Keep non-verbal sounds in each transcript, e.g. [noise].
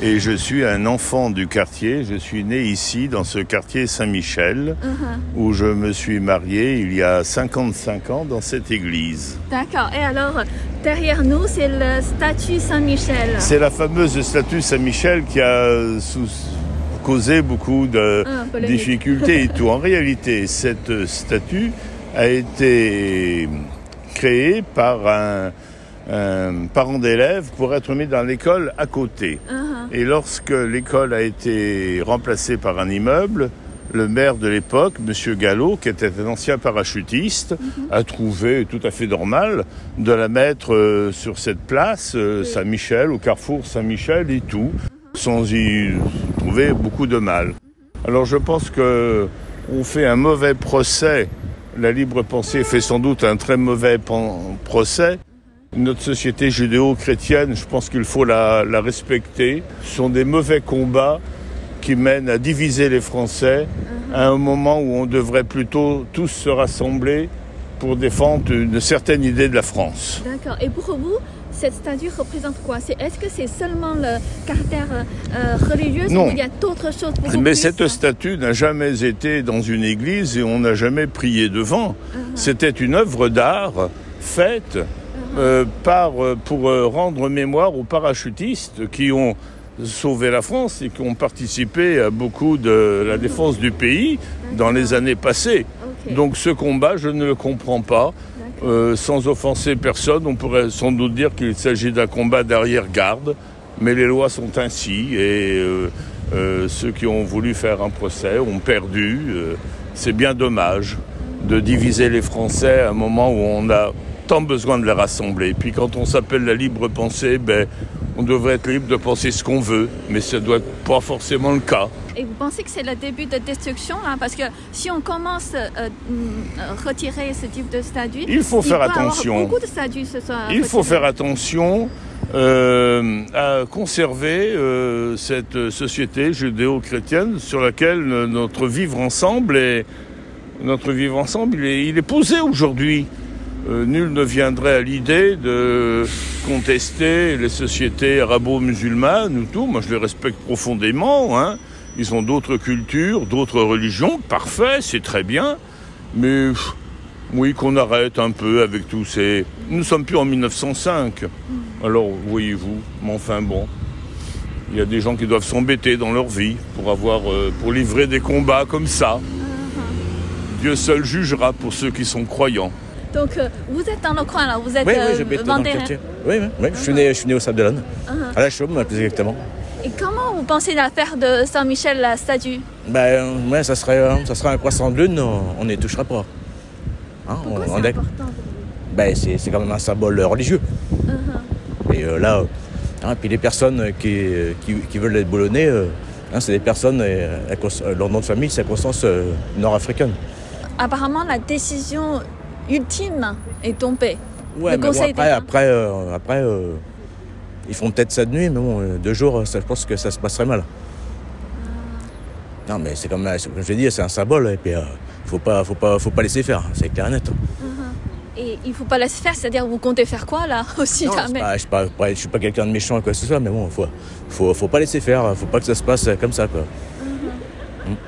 Et je suis un enfant du quartier. Je suis né ici, dans ce quartier Saint-Michel, Uh-huh. où je me suis marié il y a 55 ans dans cette église. D'accord. Et alors, derrière nous, c'est le statue Saint-Michel. C'est la fameuse statue Saint-Michel qui a sous- causé beaucoup de Ah, difficultés et tout. En réalité, cette statue a été créée par un, un parent d'élève pour être mis dans l'école à côté. Uh-huh. Et lorsque l'école a été remplacée par un immeuble, le maire de l'époque, M. Gallo, qui était un ancien parachutiste, a trouvé tout à fait normal de la mettre euh, sur cette place euh. Saint-Michel, au carrefour Saint-Michel et tout, sans y trouver beaucoup de mal. Alors je pense que on fait un mauvais procès. La libre pensée fait sans doute un très mauvais procès. Notre société judéo-chrétienne, je pense qu'il faut la, la respecter. Ce sont des mauvais combats qui mènent à diviser les Français à un moment où on devrait plutôt tous se rassembler pour défendre une certaine idée de la France. D'accord. Et pour vous, cette statue représente quoi? Est-ce que c'est seulement le caractère euh, religieux Non. ou il y a d'autres choses beaucoup Mais cette statue n'a jamais été dans une église et on n'a jamais prié devant. C'était une œuvre d'art faite euh, par, euh, pour euh, rendre mémoire aux parachutistes qui ont sauvé la France et qui ont participé à beaucoup de la défense du pays dans les années passées. Donc ce combat, je ne le comprends pas. Euh, sans offenser personne, on pourrait sans doute dire qu'il s'agit d'un combat d'arrière-garde, mais les lois sont ainsi et euh, euh, ceux qui ont voulu faire un procès ont perdu. C'est bien dommage de diviser les Français à un moment où on a tant besoin de les rassembler. Puis quand on s'appelle la libre pensée, ben, on devrait être libre de penser ce qu'on veut, mais ce doit pas forcément le cas. Et vous pensez que c'est le début de destruction Parce que si on commence à retirer ce type de statue, Il faut faire attention. beaucoup de statues ce soir. Il faut faire attention euh, à conserver euh, cette société judéo-chrétienne sur laquelle euh, notre vivre ensemble est, notre vivre ensemble, il est, il est posé aujourd'hui. Euh, nul ne viendrait à l'idée de contester les sociétés arabo-musulmanes ou tout. Moi, je les respecte profondément. Hein. Ils ont d'autres cultures, d'autres religions. Parfait, c'est très bien. Mais pff, oui, qu'on arrête un peu avec tous ces. Nous ne sommes plus en 1905. Alors, voyez-vous, mais enfin bon. Il y a des gens qui doivent s'embêter dans leur vie pour avoir, euh, pour livrer des combats comme ça. Dieu seul jugera pour ceux qui sont croyants. Donc euh, vous êtes dans le coin là, vous êtes Oui, euh, oui, j'habite dans le quartier. Oui, oui, oui. Je, suis né, je suis né au Sable d'Olonne, Uh-huh. à la Chaume, plus exactement. Et comment vous pensez l'affaire de Saint-Michel, la statue Ben, ouais, ça serait, euh, ça serait un croissant de lune, on n'y touchera pas. Hein, Pourquoi on- on c'est est- important? Ben, c'est quand même un symbole religieux. Uh-huh. Et euh, là, euh, hein, puis les personnes qui, qui, qui veulent être boulonnais, euh, hein, c'est des personnes, euh, euh, leur nom de famille, c'est euh, nord-africaine. Apparemment, la décision ultime est tombée. Ouais, Le mais bon, Conseil après, après, euh, après euh, ils font peut-être ça de nuit, mais bon, euh, deux jours, ça, je pense que ça se passerait mal. Non, mais c'est comme, comme je l'ai dit, c'est un symbole, et puis euh, faut pas, faut pas, faut pas laisser faire, c'est clair et net. Et il faut pas laisser faire, c'est-à-dire vous comptez faire quoi là [laughs] aussi Non, jamais? pas- je suis pas, pas- je suis pas quelqu'un de méchant ou quoi que ce soit, mais bon, faut, faut, faut pas laisser faire, faut pas que ça se passe comme ça, quoi.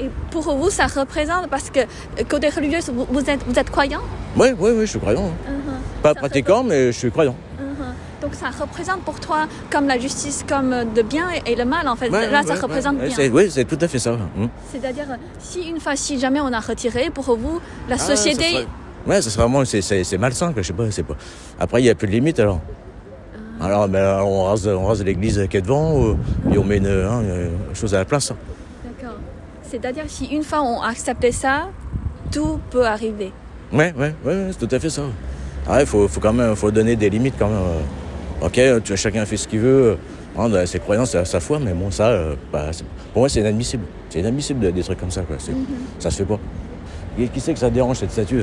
Et pour vous, ça représente, parce que euh, côté religieux, vous, vous êtes, vous êtes croyant? Oui, oui, oui, je suis croyant. hein. Pas Ça pratiquant, mais je suis croyant. Uh-huh. Donc ça représente pour toi comme la justice, comme euh, le bien et, le mal en fait. Ouais, Là, ouais, ça ouais, représente bien. Oui, c'est tout à fait ça. hum. C'est-à-dire, euh, si une fois, si jamais on a retiré, pour vous, la Ah, société... Ouais, ça serait vraiment, c'est, malsain, je sais pas, c'est pas. Après, il n'y a plus de limite, alors. Alors, ben, on rase, on rase l'église qui est devant, euh, et on met une, hein, une chose à la place. C'est-à-dire, si une fois on a accepté ça, tout peut arriver. Ouais, c'est tout à fait ça. Il faut, faut quand même, faut donner des limites quand même. euh. Ok, tu, chacun fait ce qu'il veut, hein, dans ses croyances, sa, sa foi, mais bon, ça, euh, bah, c'est- pour moi, c'est inadmissible. C'est inadmissible de- des trucs comme ça, quoi. C'est- Ça se fait pas. Qui, qui sait que ça dérange cette statue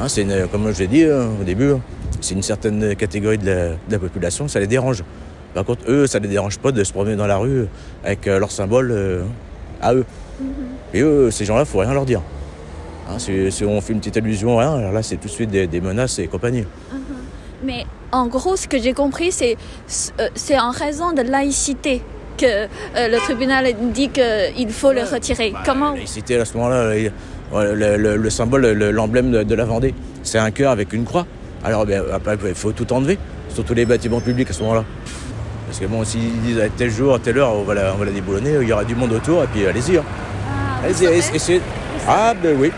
hein, c'est une- Comme je l'ai dit euh, au début, hein, c'est une certaine catégorie de la, de la population, ça les dérange. Par contre, eux, ça les dérange pas de se promener dans la rue avec euh, leur symbole euh, à eux. Et eux, ces gens-là, faut rien leur dire. Hein, si, si on fait une petite allusion, rien, alors là, c'est tout de suite des, des menaces et compagnie. Mais en gros, ce que j'ai compris, c'est euh, c'est en raison de laïcité que euh, le tribunal dit qu'il faut le retirer. Bah, Comment? La laïcité, à ce moment-là, le, le- le symbole, le- l'emblème de, de la Vendée, c'est un cœur avec une croix. Alors, ben, il faut tout enlever, surtout les bâtiments publics à ce moment-là. Parce que bon, s'ils disent à tel jour, à telle heure, on va la, on va la déboulonner, il y aura du monde autour, et puis allez-y. hein. Ah, Allez-y, essayez. Ah, ben oui.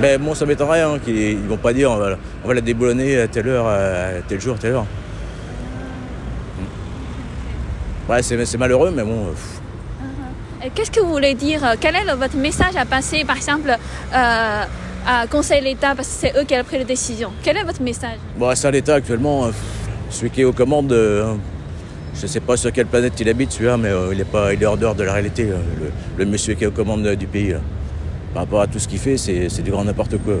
Mais bon, ça m'étonnerait hein, qu'ils ils vont pas dire on va, on va la déboulonner à telle heure, à tel jour, à telle heure. Mm. Ouais, c'est malheureux, mais bon. Et Qu'est-ce que vous voulez dire euh, Quel est votre message à passer, par exemple, euh, à Conseil d'État, parce que c'est eux qui ont pris la décision Quel est votre message? Bon, ça, l'État actuellement, celui qui est aux commandes, euh, je sais pas sur quelle planète il habite celui-là, mais euh, il, est pas, il est hors dehors de la réalité. euh, le, monsieur qui est aux commandes euh, du pays. Par rapport à tout ce qu'il fait, c'est du grand n'importe quoi.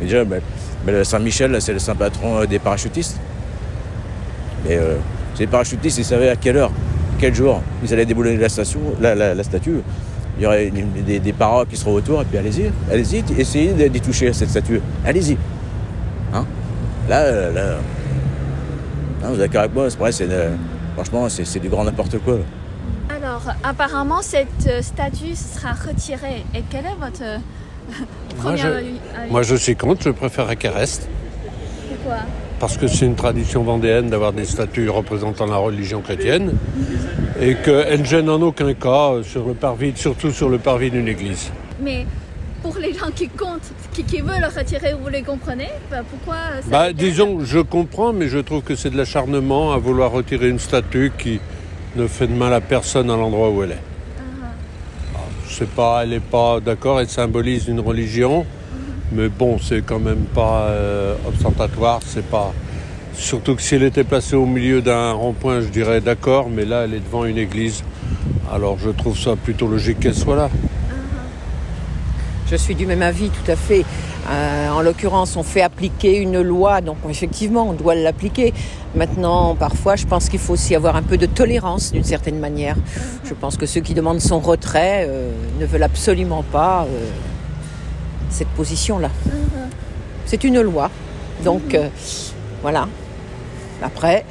Et déjà, ben, ben, le Saint-Michel, c'est le saint patron des parachutistes. Mais euh, les parachutistes, ils savaient à quelle heure, quel jour ils allaient déboulonner la, statue. Il y aurait des, des paras qui seront autour, et puis allez-y, allez-y, essayez d'y toucher cette statue. Allez-y. Hein? Là, là, non, vous êtes d'accord avec moi, c'est vrai, c'est franchement, c'est du grand n'importe quoi. Alors, apparemment, cette euh, statue sera retirée. Et quel est votre euh, [laughs] Moi, premier je- Moi, je suis contre, je préfère qu'elle reste. Pourquoi Parce que c'est une tradition vendéenne d'avoir des statues représentant la religion chrétienne. Et qu'elle ne gêne en aucun cas sur le parvis, surtout sur le parvis d'une église. Mais pour les gens qui comptent, qui, qui veulent le retirer, vous les comprenez? Bah, Pourquoi ça Bah, disons, je comprends, mais je trouve que c'est de l'acharnement à vouloir retirer une statue qui ne fait de mal à personne à l'endroit où elle est. Alors, Je sais pas, elle n'est pas d'accord, elle symbolise une religion, mais bon, c'est quand même pas euh, ostentatoire, c'est pas. Surtout que si elle était placée au milieu d'un rond-point, je dirais d'accord, mais là, elle est devant une église. Alors je trouve ça plutôt logique qu'elle soit là. Je suis du même avis, tout à fait. Euh, en l'occurrence, on fait appliquer une loi, donc effectivement, on doit l'appliquer. Maintenant, parfois, je pense qu'il faut aussi avoir un peu de tolérance d'une certaine manière. Je pense que ceux qui demandent son retrait euh, ne veulent absolument pas euh, cette position-là. C'est une loi. Donc, voilà. Après,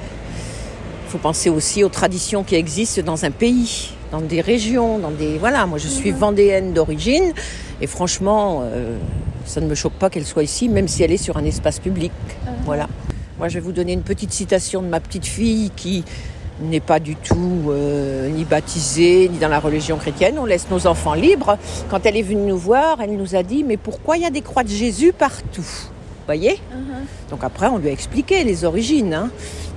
il faut penser aussi aux traditions qui existent dans un pays, dans des régions, dans des... Voilà, moi je suis vendéenne d'origine et franchement, euh, ça ne me choque pas qu'elle soit ici, même si elle est sur un espace public. Voilà. Moi je vais vous donner une petite citation de ma petite fille qui n'est pas du tout euh, ni baptisée, ni dans la religion chrétienne. On laisse nos enfants libres. Quand elle est venue nous voir, elle nous a dit, mais pourquoi il y a des croix de Jésus partout? Voyez? Donc après, on lui a expliqué les origines. hein.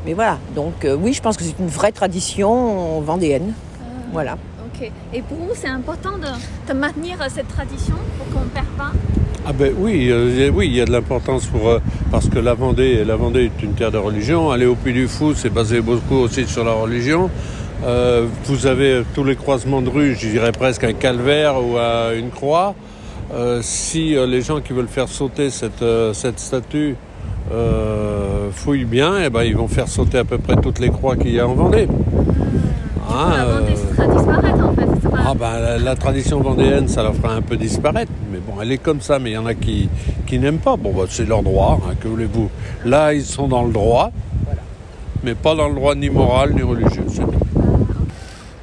Mais voilà, donc euh, oui, je pense que c'est une vraie tradition vendéenne. Voilà. Ok. Et pour vous, c'est important de, de maintenir euh, cette tradition pour qu'on ne perd pas? Ah ben oui, euh, oui, il y a de l'importance pour euh, parce que la Vendée, la Vendée est une terre de religion. Aller au Puy du Fou, c'est basé beaucoup aussi sur la religion. Euh, vous avez tous les croisements de rue, je dirais presque un calvaire ou une croix. Si les gens qui veulent faire sauter cette, cette statue fouillent bien, eh ben, ils vont faire sauter à peu près toutes les croix qu'il y a en Vendée. La Vendée sera disparaître en fait. c'est pas- ah ben, la, la tradition vendéenne, ça la fera un peu disparaître. Mais bon, elle est comme ça, mais il y en a qui, qui n'aiment pas. Bon, bah, c'est leur droit, hein, que voulez-vous. Là, ils sont dans le droit, mais pas dans le droit ni moral ni religieux. c'est tout.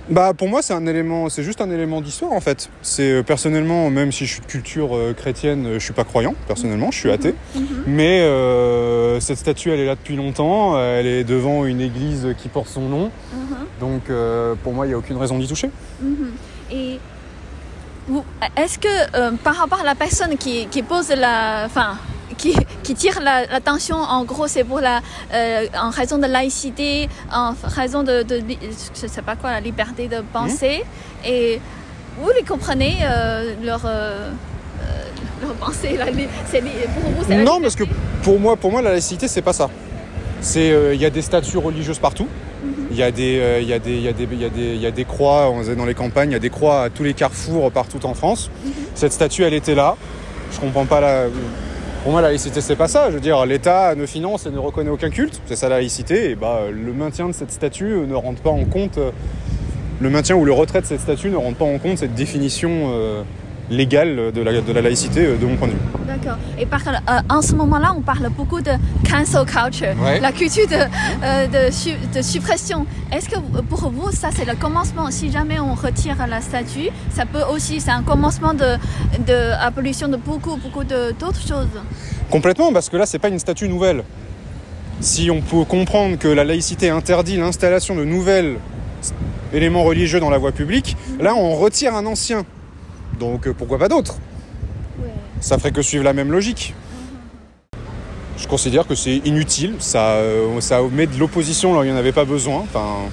Bah pour moi c'est un élément, c'est juste un élément d'histoire en fait. C'est euh, personnellement, même si je suis de culture euh, chrétienne, euh, je suis pas croyant personnellement, je suis athée. Mais euh, cette statue elle est là depuis longtemps, elle est devant une église qui porte son nom. Donc euh, pour moi il n'y a aucune raison d'y toucher. Mhm. Et est-ce que euh, par rapport à la personne qui, qui pose la, enfin, qui, qui tire la- l'attention, en gros, c'est pour la, euh, en raison de laïcité, en raison de, de li- je sais pas quoi, la liberté de penser, et vous les comprenez euh, leur, leur pensée, la pour vous, c'est la Non parce que pour moi, pour moi la laïcité c'est pas ça. C'est il y a des statues religieuses partout. Il y, a des, il y, a des- il y, a des- il y, a des- il y a des croix, on est dans les campagnes, il y a des croix à tous les carrefours partout en France. Cette statue, elle était là. Je comprends pas la. Pour moi, la laïcité, c'est pas ça. Je veux dire, l'État ne finance et ne reconnaît aucun culte. C'est ça la laïcité. Et bah, le maintien de cette statue ne rentre pas en compte. euh, Le maintien ou le retrait de cette statue ne rentre pas en compte cette définition euh, légale de la, de la laïcité euh, de mon point de vue. D'accord. Et par, euh, en ce moment-là, on parle beaucoup de cancel culture, Ouais. la culture de, euh, de, su- de suppression. Est-ce que pour vous, ça c'est le commencement? Si jamais on retire la statue, ça peut aussi, c'est un commencement de, de abolition de beaucoup, beaucoup d'autres choses? Complètement, parce que là, c'est pas une statue nouvelle. Si on peut comprendre que la laïcité interdit l'installation de nouvelles éléments religieux dans la voie publique, là, on retire un ancien. Donc euh, pourquoi pas d'autres? Ça ferait que suivre la même logique. Je considère que c'est inutile, ça, euh, ça met de l'opposition là où il n'y en avait pas besoin. Enfin,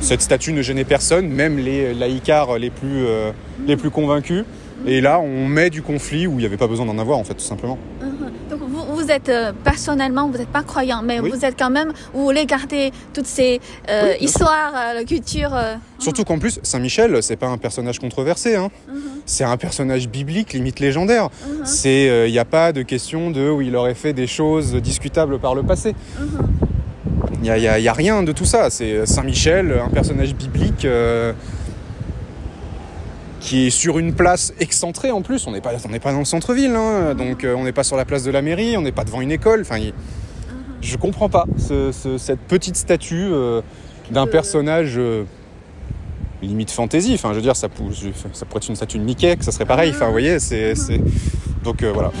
cette statue ne gênait personne, même les laïcars les plus, euh, les plus convaincus. Et là, on met du conflit où il n'y avait pas besoin d'en avoir, en fait, tout simplement. Vous, êtes euh, personnellement, vous n'êtes pas croyant, mais Oui. vous êtes quand même, vous voulez garder toutes ces euh, Oui, histoires, euh, la culture. euh, Surtout qu'en plus, Saint-Michel, c'est pas un personnage controversé. Hein. C'est un personnage biblique, limite légendaire. C'est, il n'y a pas de question de où il aurait fait des choses discutables par le passé. Il n'y a, rien de tout ça. C'est Saint-Michel, un personnage biblique euh, qui est sur une place excentrée en plus. On n'est pas, on n'est pas dans le centre-ville, hein. donc euh, on n'est pas sur la place de la mairie, on n'est pas devant une école. Enfin, il- je comprends pas ce- ce- cette petite statue euh, d'un personnage euh, limite fantasy. Enfin, je veux dire, ça, pou- ça pourrait être une statue de Mickey, que ça serait pareil. Enfin, vous voyez, c'est, donc voilà.